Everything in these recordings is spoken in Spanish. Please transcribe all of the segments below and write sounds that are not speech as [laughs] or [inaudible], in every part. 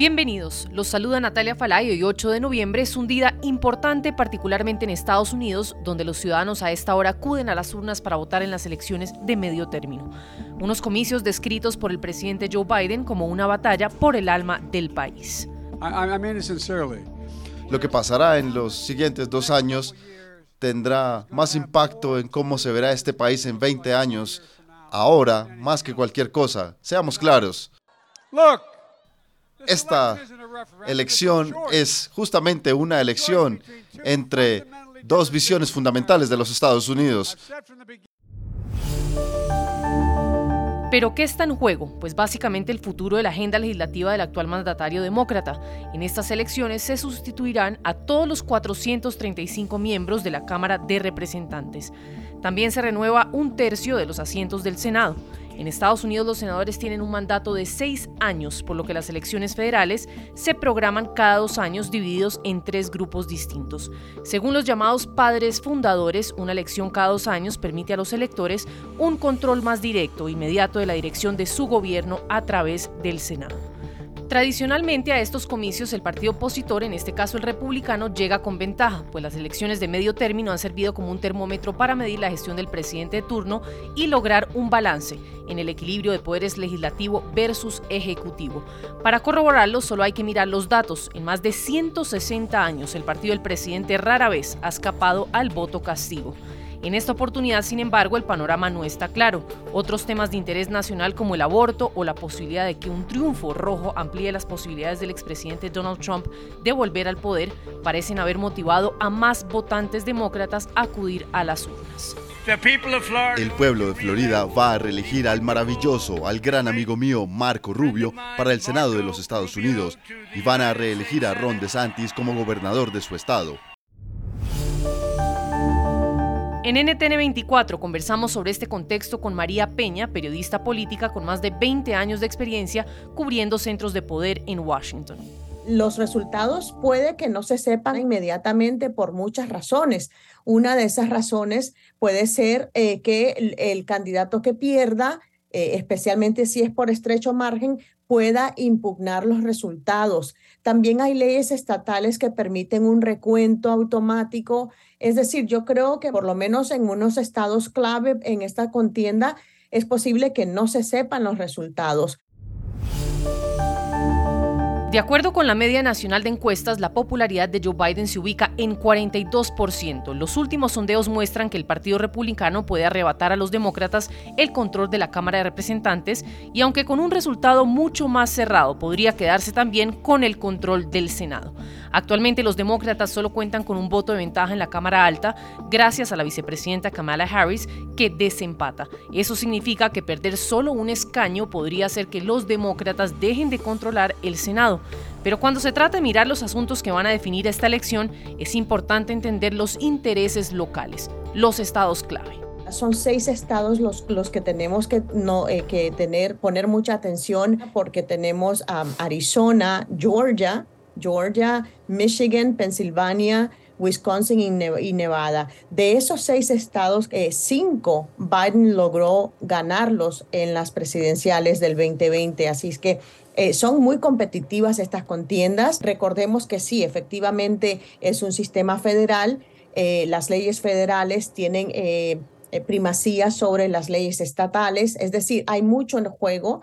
Bienvenidos, los saluda Natalia Falay. Hoy 8 de noviembre es un día importante particularmente en Estados Unidos, donde los ciudadanos a esta hora acuden a las urnas para votar en las elecciones de medio término. Unos comicios descritos por el presidente Joe Biden como una batalla por el alma del país. Lo que pasará en los siguientes dos años tendrá más impacto en cómo se verá este país en 20 años, ahora más que cualquier cosa. Seamos claros. Esta elección es justamente una elección entre dos visiones fundamentales de los Estados Unidos. Pero ¿qué está en juego? Pues básicamente el futuro de la agenda legislativa del actual mandatario demócrata. En estas elecciones se sustituirán a todos los 435 miembros de la Cámara de Representantes. También se renueva un tercio de los asientos del Senado. En Estados Unidos los senadores tienen un mandato de seis años, por lo que las elecciones federales se programan cada dos años divididos en tres grupos distintos. Según los llamados padres fundadores, una elección cada dos años permite a los electores un control más directo, inmediato de la dirección de su gobierno a través del Senado. Tradicionalmente a estos comicios el partido opositor, en este caso el republicano, llega con ventaja, pues las elecciones de medio término han servido como un termómetro para medir la gestión del presidente de turno y lograr un balance en el equilibrio de poderes legislativo versus ejecutivo. Para corroborarlo solo hay que mirar los datos. En más de 160 años el partido del presidente rara vez ha escapado al voto castigo. En esta oportunidad, sin embargo, el panorama no está claro. Otros temas de interés nacional como el aborto o la posibilidad de que un triunfo rojo amplíe las posibilidades del expresidente Donald Trump de volver al poder parecen haber motivado a más votantes demócratas a acudir a las urnas. El pueblo de Florida va a reelegir al maravilloso, al gran amigo mío Marco Rubio para el Senado de los Estados Unidos y van a reelegir a Ron DeSantis como gobernador de su estado. En NTN 24 conversamos sobre este contexto con María Peña, periodista política con más de 20 años de experiencia cubriendo centros de poder en Washington. Los resultados puede que no se sepan inmediatamente por muchas razones. Una de esas razones puede ser eh, que el, candidato que pierda, eh, especialmente si es por estrecho margen, pueda impugnar los resultados. También hay leyes estatales que permiten un recuento automático. Es decir, yo creo que por lo menos en unos estados clave en esta contienda es posible que no se sepan los resultados. De acuerdo con la media nacional de encuestas, la popularidad de Joe Biden se ubica en 42%. Los últimos sondeos muestran que el Partido Republicano puede arrebatar a los demócratas el control de la Cámara de Representantes y aunque con un resultado mucho más cerrado, podría quedarse también con el control del Senado. Actualmente los demócratas solo cuentan con un voto de ventaja en la Cámara Alta gracias a la vicepresidenta Kamala Harris que desempata. Eso significa que perder solo un escaño podría hacer que los demócratas dejen de controlar el Senado. Pero cuando se trata de mirar los asuntos que van a definir esta elección, es importante entender los intereses locales, los estados clave. Son seis estados los, los que tenemos que, no, eh, que tener, poner mucha atención porque tenemos Arizona, Georgia, Georgia, Michigan, Pensilvania, Wisconsin y Nevada. De esos seis estados, eh, cinco Biden logró ganarlos en las presidenciales del 2020. Así es que eh, son muy competitivas estas contiendas. Recordemos que sí, efectivamente es un sistema federal. Eh, las leyes federales tienen primacía sobre las leyes estatales. Es decir, hay mucho en juego.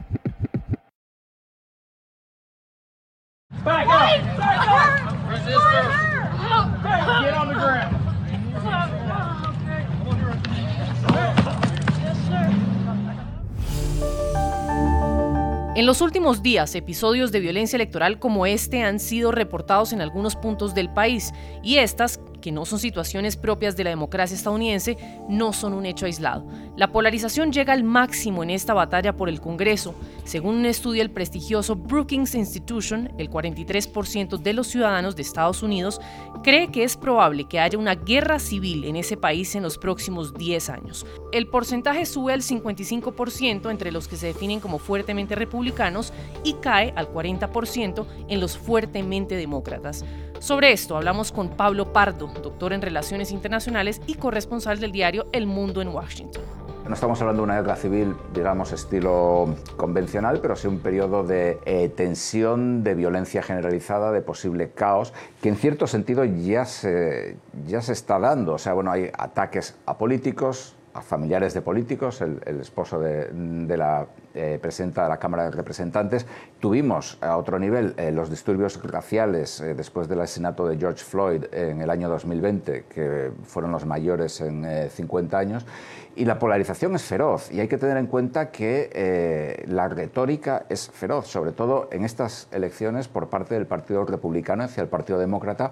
En los últimos días, episodios de violencia electoral como este han sido reportados en algunos puntos del país y estas que no son situaciones propias de la democracia estadounidense, no son un hecho aislado. La polarización llega al máximo en esta batalla por el Congreso. Según un estudio del prestigioso Brookings Institution, el 43% de los ciudadanos de Estados Unidos cree que es probable que haya una guerra civil en ese país en los próximos 10 años. El porcentaje sube al 55% entre los que se definen como fuertemente republicanos y cae al 40% en los fuertemente demócratas. Sobre esto hablamos con Pablo Pardo, doctor en Relaciones Internacionales y corresponsal del diario El Mundo en Washington. No estamos hablando de una guerra civil, digamos, estilo convencional, pero sí un periodo de eh, tensión, de violencia generalizada, de posible caos, que en cierto sentido ya se, ya se está dando. O sea, bueno, hay ataques a políticos, a familiares de políticos, el, esposo de, la eh, presidenta de la Cámara de Representantes. Tuvimos a otro nivel eh, los disturbios raciales eh, después del asesinato de George Floyd en el año 2020, que fueron los mayores en 50 años. Y la polarización es feroz y hay que tener en cuenta que la retórica es feroz, sobre todo en estas elecciones por parte del Partido Republicano hacia el Partido Demócrata.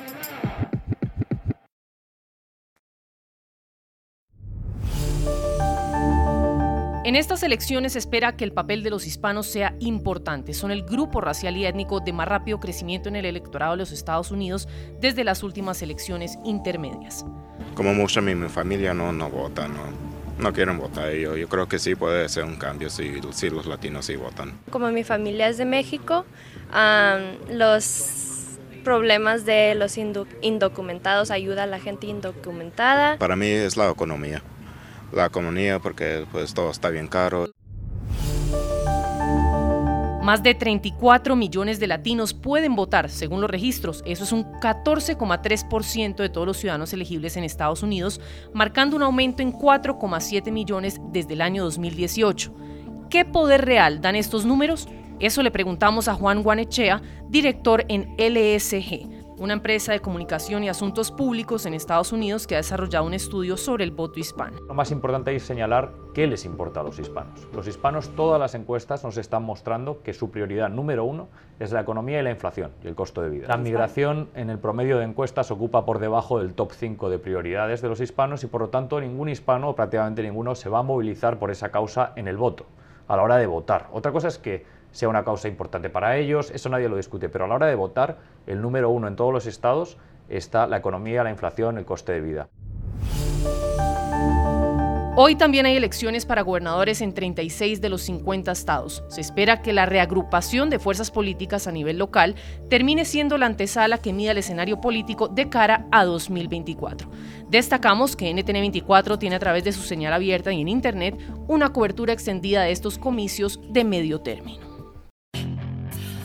En estas elecciones se espera que el papel de los hispanos sea importante. Son el grupo racial y étnico de más rápido crecimiento en el electorado de los Estados Unidos desde las últimas elecciones intermedias. Como mucha mi, mi familia no, no vota, no, no quieren votar. Yo, yo creo que sí puede ser un cambio si, si los latinos sí votan. Como mi familia es de México, los problemas de los indocumentados ayuda a la gente indocumentada. Para mí es la economía la economía porque pues todo está bien caro. Más de 34 millones de latinos pueden votar, según los registros. Eso es un 14,3% de todos los ciudadanos elegibles en Estados Unidos, marcando un aumento en 4,7 millones desde el año 2018. ¿Qué poder real dan estos números? Eso le preguntamos a Juan Guanechea, director en LSG, una empresa de comunicación y asuntos públicos en Estados Unidos que ha desarrollado un estudio sobre el voto hispano. Lo más importante es señalar qué les importa a los hispanos. Los hispanos, todas las encuestas nos están mostrando que su prioridad número uno es la economía y la inflación y el costo de vida. La migración en el promedio de encuestas ocupa por debajo del top 5 de prioridades de los hispanos y por lo tanto ningún hispano o prácticamente ninguno se va a movilizar por esa causa en el voto, a la hora de votar. Otra cosa es que sea una causa importante para ellos, eso nadie lo discute, pero a la hora de votar, el número uno en todos los estados está la economía, la inflación, el coste de vida. Hoy también hay elecciones para gobernadores en 36 de los 50 estados. Se espera que la reagrupación de fuerzas políticas a nivel local termine siendo la antesala que mida el escenario político de cara a 2024. Destacamos que NTN24 tiene a través de su señal abierta y en Internet una cobertura extendida de estos comicios de medio término.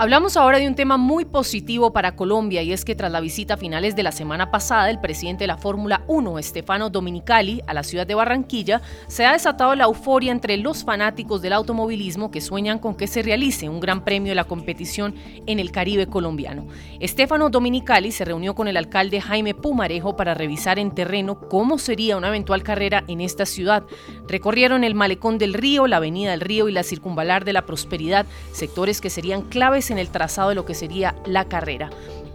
Hablamos ahora de un tema muy positivo para Colombia y es que tras la visita a finales de la semana pasada del presidente de la Fórmula 1, Stefano Dominicali, a la ciudad de Barranquilla, se ha desatado la euforia entre los fanáticos del automovilismo que sueñan con que se realice un gran premio de la competición en el Caribe colombiano. Stefano Dominicali se reunió con el alcalde Jaime Pumarejo para revisar en terreno cómo sería una eventual carrera en esta ciudad. Recorrieron el malecón del río, la avenida del río y la circunvalar de la prosperidad, sectores que serían claves en el trazado de lo que sería la carrera.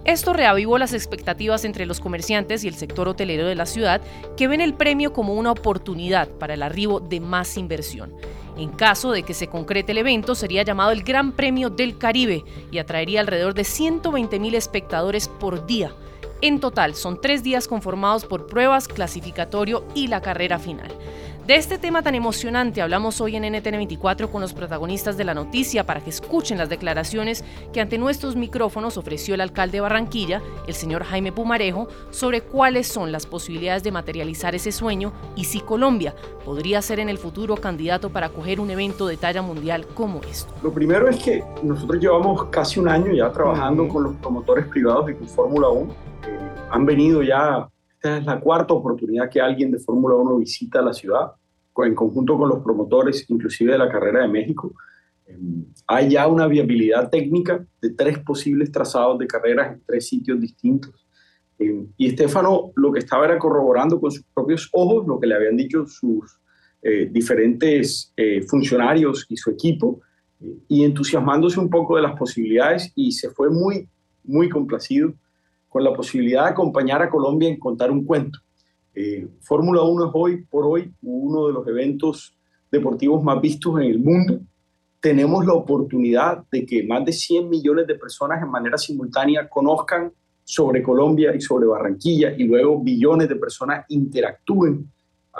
Esto reavivó las expectativas entre los comerciantes y el sector hotelero de la ciudad, que ven el premio como una oportunidad para el arribo de más inversión. En caso de que se concrete el evento, sería llamado el Gran Premio del Caribe y atraería alrededor de 120 mil espectadores por día. En total, son tres días conformados por pruebas, clasificatorio y la carrera final. De este tema tan emocionante hablamos hoy en NTN24 con los protagonistas de la noticia para que escuchen las declaraciones que ante nuestros micrófonos ofreció el alcalde de Barranquilla, el señor Jaime Pumarejo, sobre cuáles son las posibilidades de materializar ese sueño y si Colombia podría ser en el futuro candidato para acoger un evento de talla mundial como esto. Lo primero es que nosotros llevamos casi un año ya trabajando con los promotores privados y con Fórmula 1. Eh, han venido ya esta es la cuarta oportunidad que alguien de Fórmula 1 visita la ciudad, en conjunto con los promotores, inclusive de la carrera de México. Em, hay ya una viabilidad técnica de tres posibles trazados de carreras en tres sitios distintos. Em, y Estefano lo que estaba era corroborando con sus propios ojos lo que le habían dicho sus eh, diferentes eh, funcionarios y su equipo, eh, y entusiasmándose un poco de las posibilidades y se fue muy, muy complacido con la posibilidad de acompañar a Colombia en contar un cuento. Eh, Fórmula 1 es hoy por hoy uno de los eventos deportivos más vistos en el mundo. Tenemos la oportunidad de que más de 100 millones de personas en manera simultánea conozcan sobre Colombia y sobre Barranquilla y luego billones de personas interactúen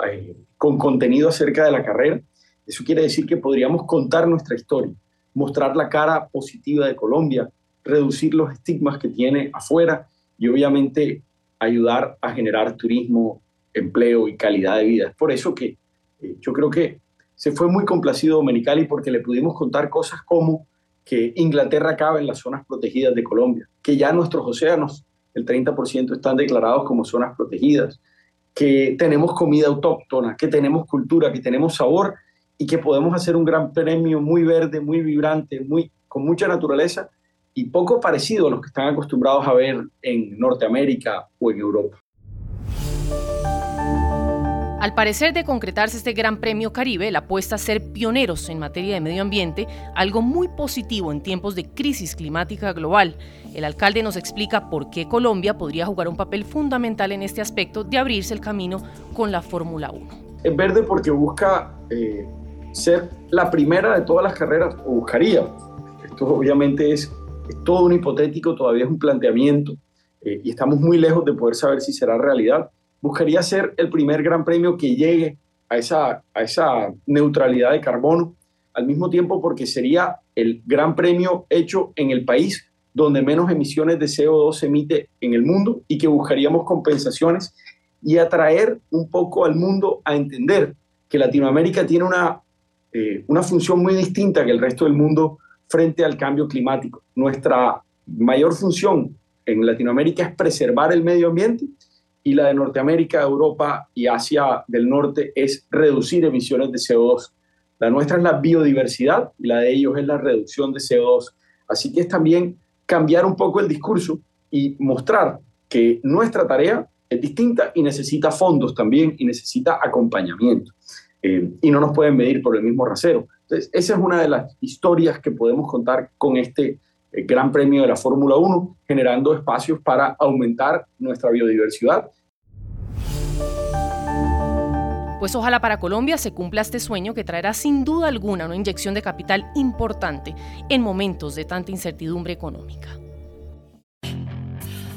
eh, con contenido acerca de la carrera. Eso quiere decir que podríamos contar nuestra historia, mostrar la cara positiva de Colombia, reducir los estigmas que tiene afuera y obviamente ayudar a generar turismo, empleo y calidad de vida. Por eso que eh, yo creo que se fue muy complacido Domenicali porque le pudimos contar cosas como que Inglaterra cabe en las zonas protegidas de Colombia, que ya nuestros océanos, el 30% están declarados como zonas protegidas, que tenemos comida autóctona, que tenemos cultura, que tenemos sabor y que podemos hacer un gran premio muy verde, muy vibrante, muy, con mucha naturaleza y poco parecido a los que están acostumbrados a ver en Norteamérica o en Europa. Al parecer de concretarse este Gran Premio Caribe, la apuesta a ser pioneros en materia de medio ambiente, algo muy positivo en tiempos de crisis climática global. El alcalde nos explica por qué Colombia podría jugar un papel fundamental en este aspecto de abrirse el camino con la Fórmula 1. Es verde porque busca eh, ser la primera de todas las carreras, o buscaría. Esto obviamente es es todo un hipotético, todavía es un planteamiento eh, y estamos muy lejos de poder saber si será realidad. Buscaría ser el primer gran premio que llegue a esa, a esa neutralidad de carbono, al mismo tiempo porque sería el gran premio hecho en el país donde menos emisiones de CO2 se emite en el mundo y que buscaríamos compensaciones y atraer un poco al mundo a entender que Latinoamérica tiene una, eh, una función muy distinta que el resto del mundo frente al cambio climático. Nuestra mayor función en Latinoamérica es preservar el medio ambiente y la de Norteamérica, Europa y Asia del Norte es reducir emisiones de CO2. La nuestra es la biodiversidad y la de ellos es la reducción de CO2. Así que es también cambiar un poco el discurso y mostrar que nuestra tarea es distinta y necesita fondos también y necesita acompañamiento. Eh, y no nos pueden medir por el mismo rasero. Entonces, esa es una de las historias que podemos contar con este eh, Gran Premio de la Fórmula 1, generando espacios para aumentar nuestra biodiversidad. Pues ojalá para Colombia se cumpla este sueño que traerá sin duda alguna una inyección de capital importante en momentos de tanta incertidumbre económica.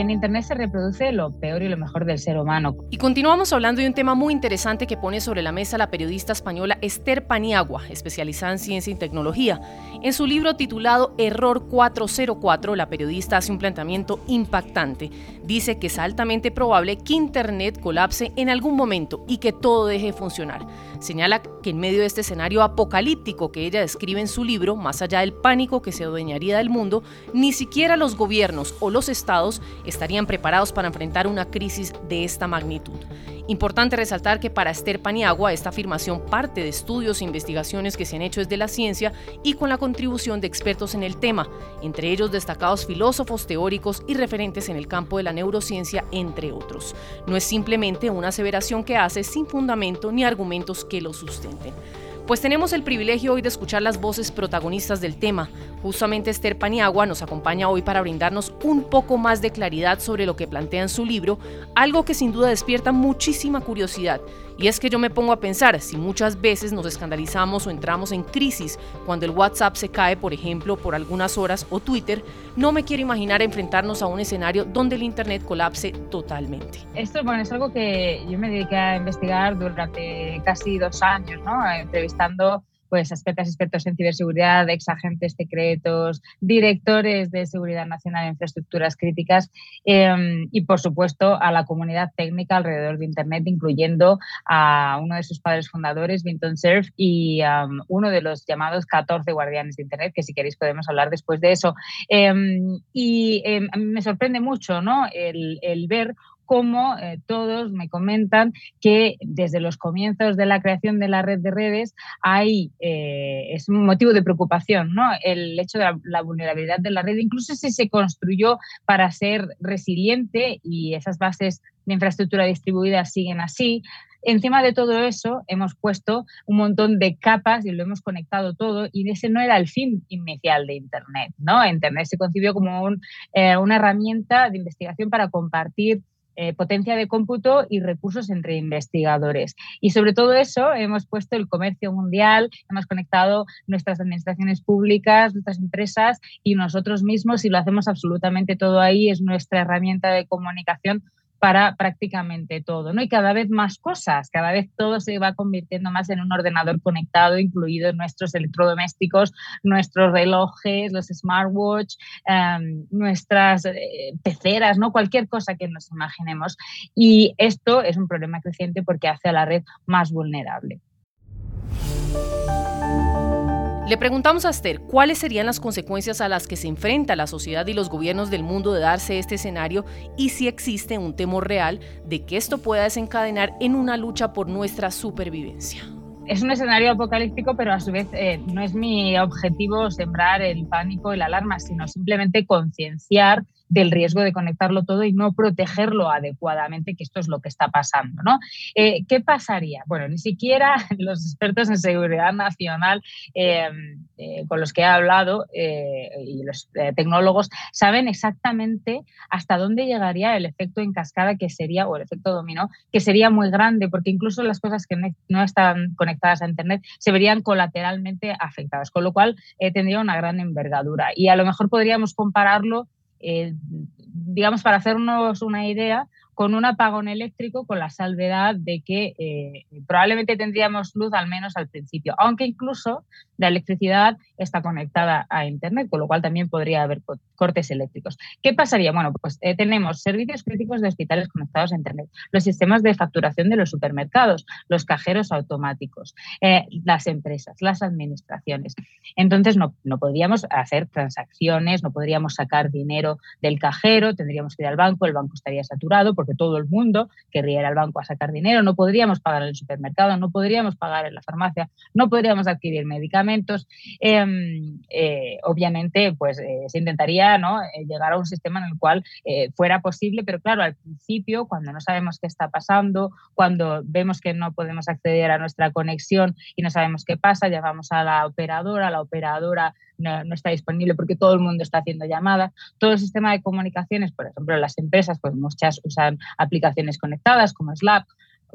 En Internet se reproduce lo peor y lo mejor del ser humano. Y continuamos hablando de un tema muy interesante que pone sobre la mesa la periodista española Esther Paniagua, especializada en ciencia y tecnología. En su libro titulado Error 404, la periodista hace un planteamiento impactante. Dice que es altamente probable que Internet colapse en algún momento y que todo deje de funcionar. Señala que en medio de este escenario apocalíptico que ella describe en su libro, más allá del pánico que se adueñaría del mundo, ni siquiera los gobiernos o los estados estarían preparados para enfrentar una crisis de esta magnitud. Importante resaltar que para Esther Paniagua esta afirmación parte de estudios e investigaciones que se han hecho desde la ciencia y con la contribución de expertos en el tema, entre ellos destacados filósofos, teóricos y referentes en el campo de la neurociencia, entre otros. No es simplemente una aseveración que hace sin fundamento ni argumentos que lo sustenten. Pues tenemos el privilegio hoy de escuchar las voces protagonistas del tema. Justamente Esther Paniagua nos acompaña hoy para brindarnos un poco más de claridad sobre lo que plantea en su libro, algo que sin duda despierta muchísima curiosidad y es que yo me pongo a pensar, si muchas veces nos escandalizamos o entramos en crisis cuando el WhatsApp se cae, por ejemplo, por algunas horas o Twitter, no me quiero imaginar enfrentarnos a un escenario donde el Internet colapse totalmente. Esto bueno, es algo que yo me dediqué a investigar durante casi dos años, entrevistando pues expertas expertos en ciberseguridad, ex agentes secretos, directores de seguridad nacional e infraestructuras críticas em, y, por supuesto, a la comunidad técnica alrededor de Internet, incluyendo a uno de sus padres fundadores, Vinton Cerf, y uno de los llamados 14 guardianes de Internet, que si queréis podemos hablar después de eso. Em, y em, me sorprende mucho ¿no? el, el ver como eh, todos me comentan que desde los comienzos de la creación de la red de redes hay, eh, es un motivo de preocupación, ¿no? El hecho de la, vulnerabilidad de la red, incluso si se construyó para ser resiliente y esas bases de infraestructura distribuida siguen así, Encima de todo eso, hemos puesto un montón de capas y lo hemos conectado todo y ese no era el fin inicial de Internet. ¿no? Internet se concibió como eh, una herramienta de investigación para compartir eh, potencia de cómputo y recursos entre investigadores. Y sobre todo eso hemos puesto el comercio mundial, hemos conectado nuestras administraciones públicas, nuestras empresas y nosotros mismos y lo hacemos absolutamente todo ahí, es nuestra herramienta de comunicación para prácticamente todo, ¿no? Y cada vez más cosas, cada vez todo se va convirtiendo más en un ordenador conectado, incluidos nuestros electrodomésticos, nuestros relojes, los smartwatch, em, nuestras eh, peceras, ¿no? Cualquier cosa que nos imaginemos. Y esto es un problema creciente porque hace a la red más vulnerable. Le preguntamos a Esther cuáles serían las consecuencias a las que se enfrenta la sociedad y los gobiernos del mundo de darse este escenario y si existe un temor real de que esto pueda desencadenar en una lucha por nuestra supervivencia. Es un escenario apocalíptico, pero a su vez eh, no es mi objetivo sembrar el pánico y la alarma, sino simplemente concienciar del riesgo de conectarlo todo y no protegerlo adecuadamente, que esto es lo que está pasando. ¿no? Eh, ¿Qué pasaría? Bueno, ni siquiera [laughs] los expertos en seguridad nacional em, eh, con los que he hablado eh, y los tecnólogos saben exactamente hasta dónde llegaría el efecto en cascada que sería, o el efecto dominó, que sería muy grande, porque incluso las cosas que no están conectadas a Internet se verían colateralmente afectadas, con lo cual tendría una gran envergadura. Y a lo mejor podríamos compararlo eh, digamos, para hacernos una idea, con un apagón eléctrico con la salvedad de que eh, probablemente tendríamos luz al menos al principio, aunque incluso la electricidad está conectada a Internet, con lo cual también podría haber cortes eléctricos. ¿Qué pasaría? Bueno, pues eh, tenemos servicios críticos de hospitales conectados a Internet, los sistemas de facturación de los supermercados, los cajeros automáticos, eh, las empresas, las administraciones. Entonces no, no podríamos hacer transacciones, no podríamos sacar dinero del cajero, tendríamos que ir al banco, el banco estaría saturado porque todo el mundo querría ir al banco a sacar dinero, no podríamos pagar en el supermercado, no podríamos pagar en la farmacia, no podríamos adquirir medicamentos. Em, eh, obviamente, pues eh, se intentaría ¿no? Eh, llegar a un sistema en el cual fuera posible, pero claro, al principio, cuando no sabemos qué está pasando, cuando vemos que no podemos acceder a nuestra conexión y no sabemos qué pasa, llamamos a la operadora, la operadora no, está disponible porque todo el mundo está haciendo llamadas. Todo el sistema de comunicaciones, por ejemplo, las empresas, pues muchas usan aplicaciones conectadas como Slack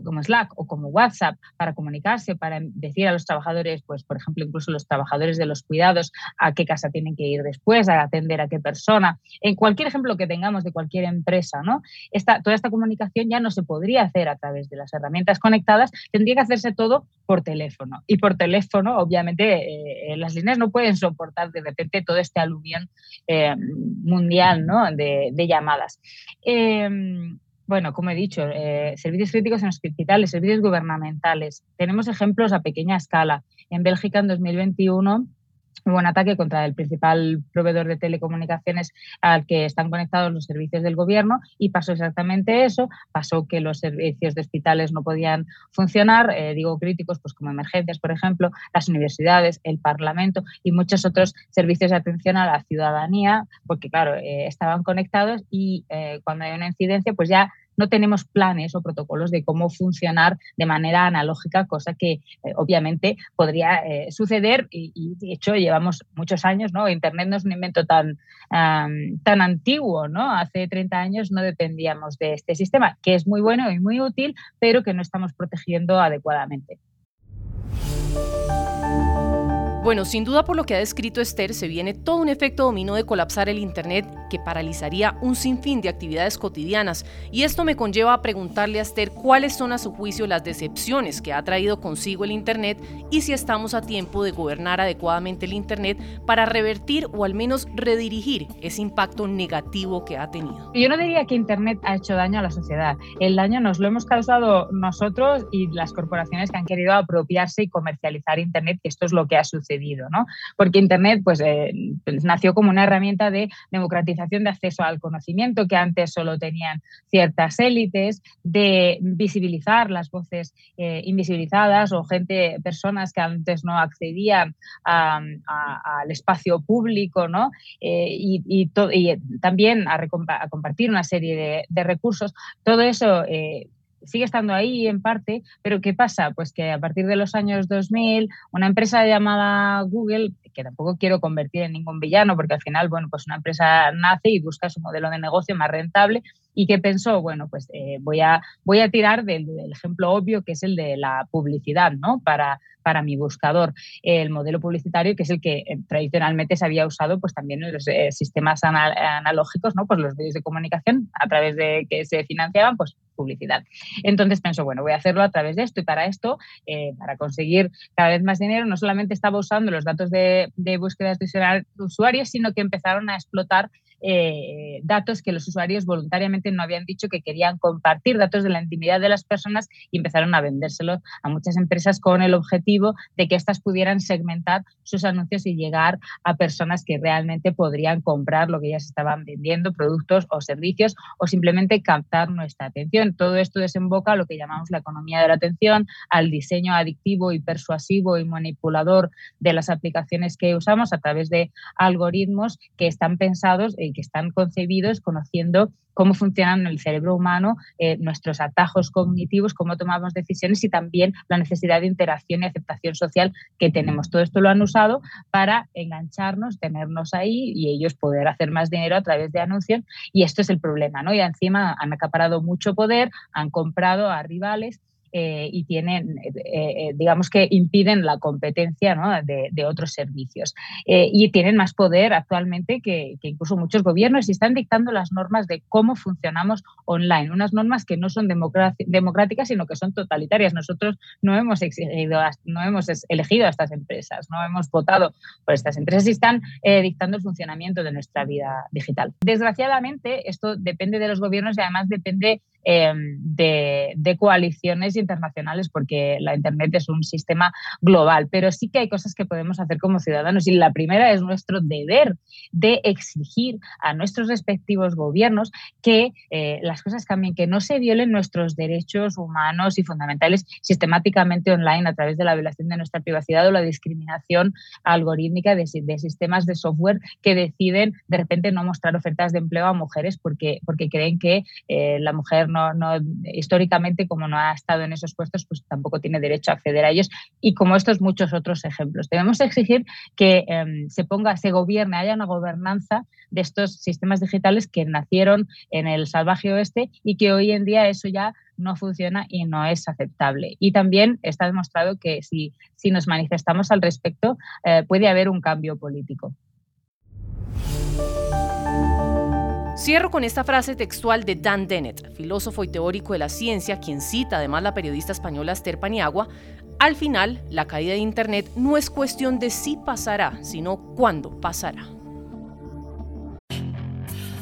como Slack o como WhatsApp para comunicarse, para decir a los trabajadores, pues por ejemplo, incluso los trabajadores de los cuidados, a qué casa tienen que ir después, a atender a qué persona. En cualquier ejemplo que tengamos de cualquier empresa, ¿no? Esta, toda esta comunicación ya no se podría hacer a través de las herramientas conectadas, tendría que hacerse todo por teléfono. Y por teléfono, obviamente, eh, las líneas no pueden soportar de repente todo este aluvión eh, mundial ¿no? de, llamadas. Eh, bueno, como he dicho, eh, servicios críticos en hospitales, servicios gubernamentales. Tenemos ejemplos a pequeña escala. En Bélgica, en 2021, hubo un ataque contra el principal proveedor de telecomunicaciones al que están conectados los servicios del gobierno y pasó exactamente eso, pasó que los servicios de hospitales no podían funcionar, eh, digo críticos, pues como emergencias, por ejemplo, las universidades, el Parlamento y muchos otros servicios de atención a la ciudadanía, porque claro, eh, estaban conectados y eh, cuando hay una incidencia, pues ya no tenemos planes o protocolos de cómo funcionar de manera analógica, cosa que eh, obviamente podría eh, suceder y, de hecho llevamos muchos años, ¿no? Internet no es un invento tan, tan antiguo, ¿no? Hace 30 años no dependíamos de este sistema, que es muy bueno y muy útil, pero que no estamos protegiendo adecuadamente. Bueno, sin duda por lo que ha descrito Esther, se viene todo un efecto dominó de colapsar el Internet que paralizaría un sinfín de actividades cotidianas. Y esto me conlleva a preguntarle a Esther cuáles son a su juicio las decepciones que ha traído consigo el Internet y si estamos a tiempo de gobernar adecuadamente el Internet para revertir o al menos redirigir ese impacto negativo que ha tenido. Yo no diría que Internet ha hecho daño a la sociedad. El daño nos lo hemos causado nosotros y las corporaciones que han querido apropiarse y comercializar Internet, que esto es lo que ha sucedido Porque Internet pues, eh, pues, nació como una herramienta de democratización de acceso al conocimiento que antes solo tenían ciertas élites, de visibilizar las voces eh, invisibilizadas o gente, personas que antes no accedían al espacio público, ¿no? Eh, y, también a, compartir una serie de recursos. Todo eso sigue estando ahí en parte, pero ¿qué pasa? Pues que a partir de los años 2000, una empresa llamada Google, que tampoco quiero convertir en ningún villano, porque al final, bueno, pues una empresa nace y busca su modelo de negocio más rentable y que pensó, bueno, pues eh, voy, a, voy a tirar del, ejemplo obvio que es el de la publicidad, ¿no? Para, para mi buscador. El modelo publicitario, que es el que eh, tradicionalmente se había usado pues también en los eh, sistemas analógicos, ¿no? Pues los medios de comunicación a través de que se financiaban, pues publicidad. Entonces pensó, bueno, voy a hacerlo a través de esto y para esto, para conseguir cada vez más dinero, no solamente estaba usando los datos de, de búsqueda de usuarios, sino que empezaron a explotar eh, datos que los usuarios voluntariamente no habían dicho que querían compartir, datos de la intimidad de las personas y empezaron a vendérselos a muchas empresas con el objetivo de que éstas pudieran segmentar sus anuncios y llegar a personas que realmente podrían comprar lo que ellas estaban vendiendo, productos o servicios, o simplemente captar nuestra atención. Todo esto desemboca a lo que llamamos la economía de la atención, al diseño adictivo y persuasivo y manipulador de las aplicaciones que usamos a través de algoritmos que están pensados que están concebidos conociendo cómo funcionan en el cerebro humano eh, nuestros atajos cognitivos, cómo tomamos decisiones y también la necesidad de interacción y aceptación social que tenemos. Todo esto lo han usado para engancharnos, tenernos ahí y ellos poder hacer más dinero a través de anuncios y esto es el problema, ¿no? Y encima han acaparado mucho poder, han comprado a rivales eh, y tienen, eh, eh, digamos que impiden la competencia de, otros servicios. y tienen más poder actualmente que, incluso muchos gobiernos y están dictando las normas de cómo funcionamos online, unas normas que no son democráticas, sino que son totalitarias. Nosotros no hemos, exigido, no hemos elegido a estas empresas, no hemos votado por estas empresas y están dictando el funcionamiento de nuestra vida digital. Desgraciadamente, esto depende de los gobiernos y además depende Em, de, coaliciones internacionales, porque la Internet es un sistema global, pero sí que hay cosas que podemos hacer como ciudadanos y la primera es nuestro deber de exigir a nuestros respectivos gobiernos que eh, las cosas cambien, que no se violen nuestros derechos humanos y fundamentales sistemáticamente online a través de la violación de nuestra privacidad o la discriminación algorítmica de, sistemas de software que deciden de repente no mostrar ofertas de empleo a mujeres porque, porque creen que eh, la mujer no, históricamente, como no ha estado en esos puestos, pues tampoco tiene derecho a acceder a ellos. Y como estos muchos otros ejemplos. Debemos exigir que em, se ponga, se gobierne, haya una gobernanza de estos sistemas digitales que nacieron en el salvaje oeste y que hoy en día eso ya no funciona y no es aceptable. Y también está demostrado que si, si nos manifestamos al respecto, eh, puede haber un cambio político. Cierro con esta frase textual de Dan Dennett, filósofo y teórico de la ciencia, quien cita además la periodista española Esther Paniagua. Al final, la caída de Internet no es cuestión de si pasará, sino cuándo pasará.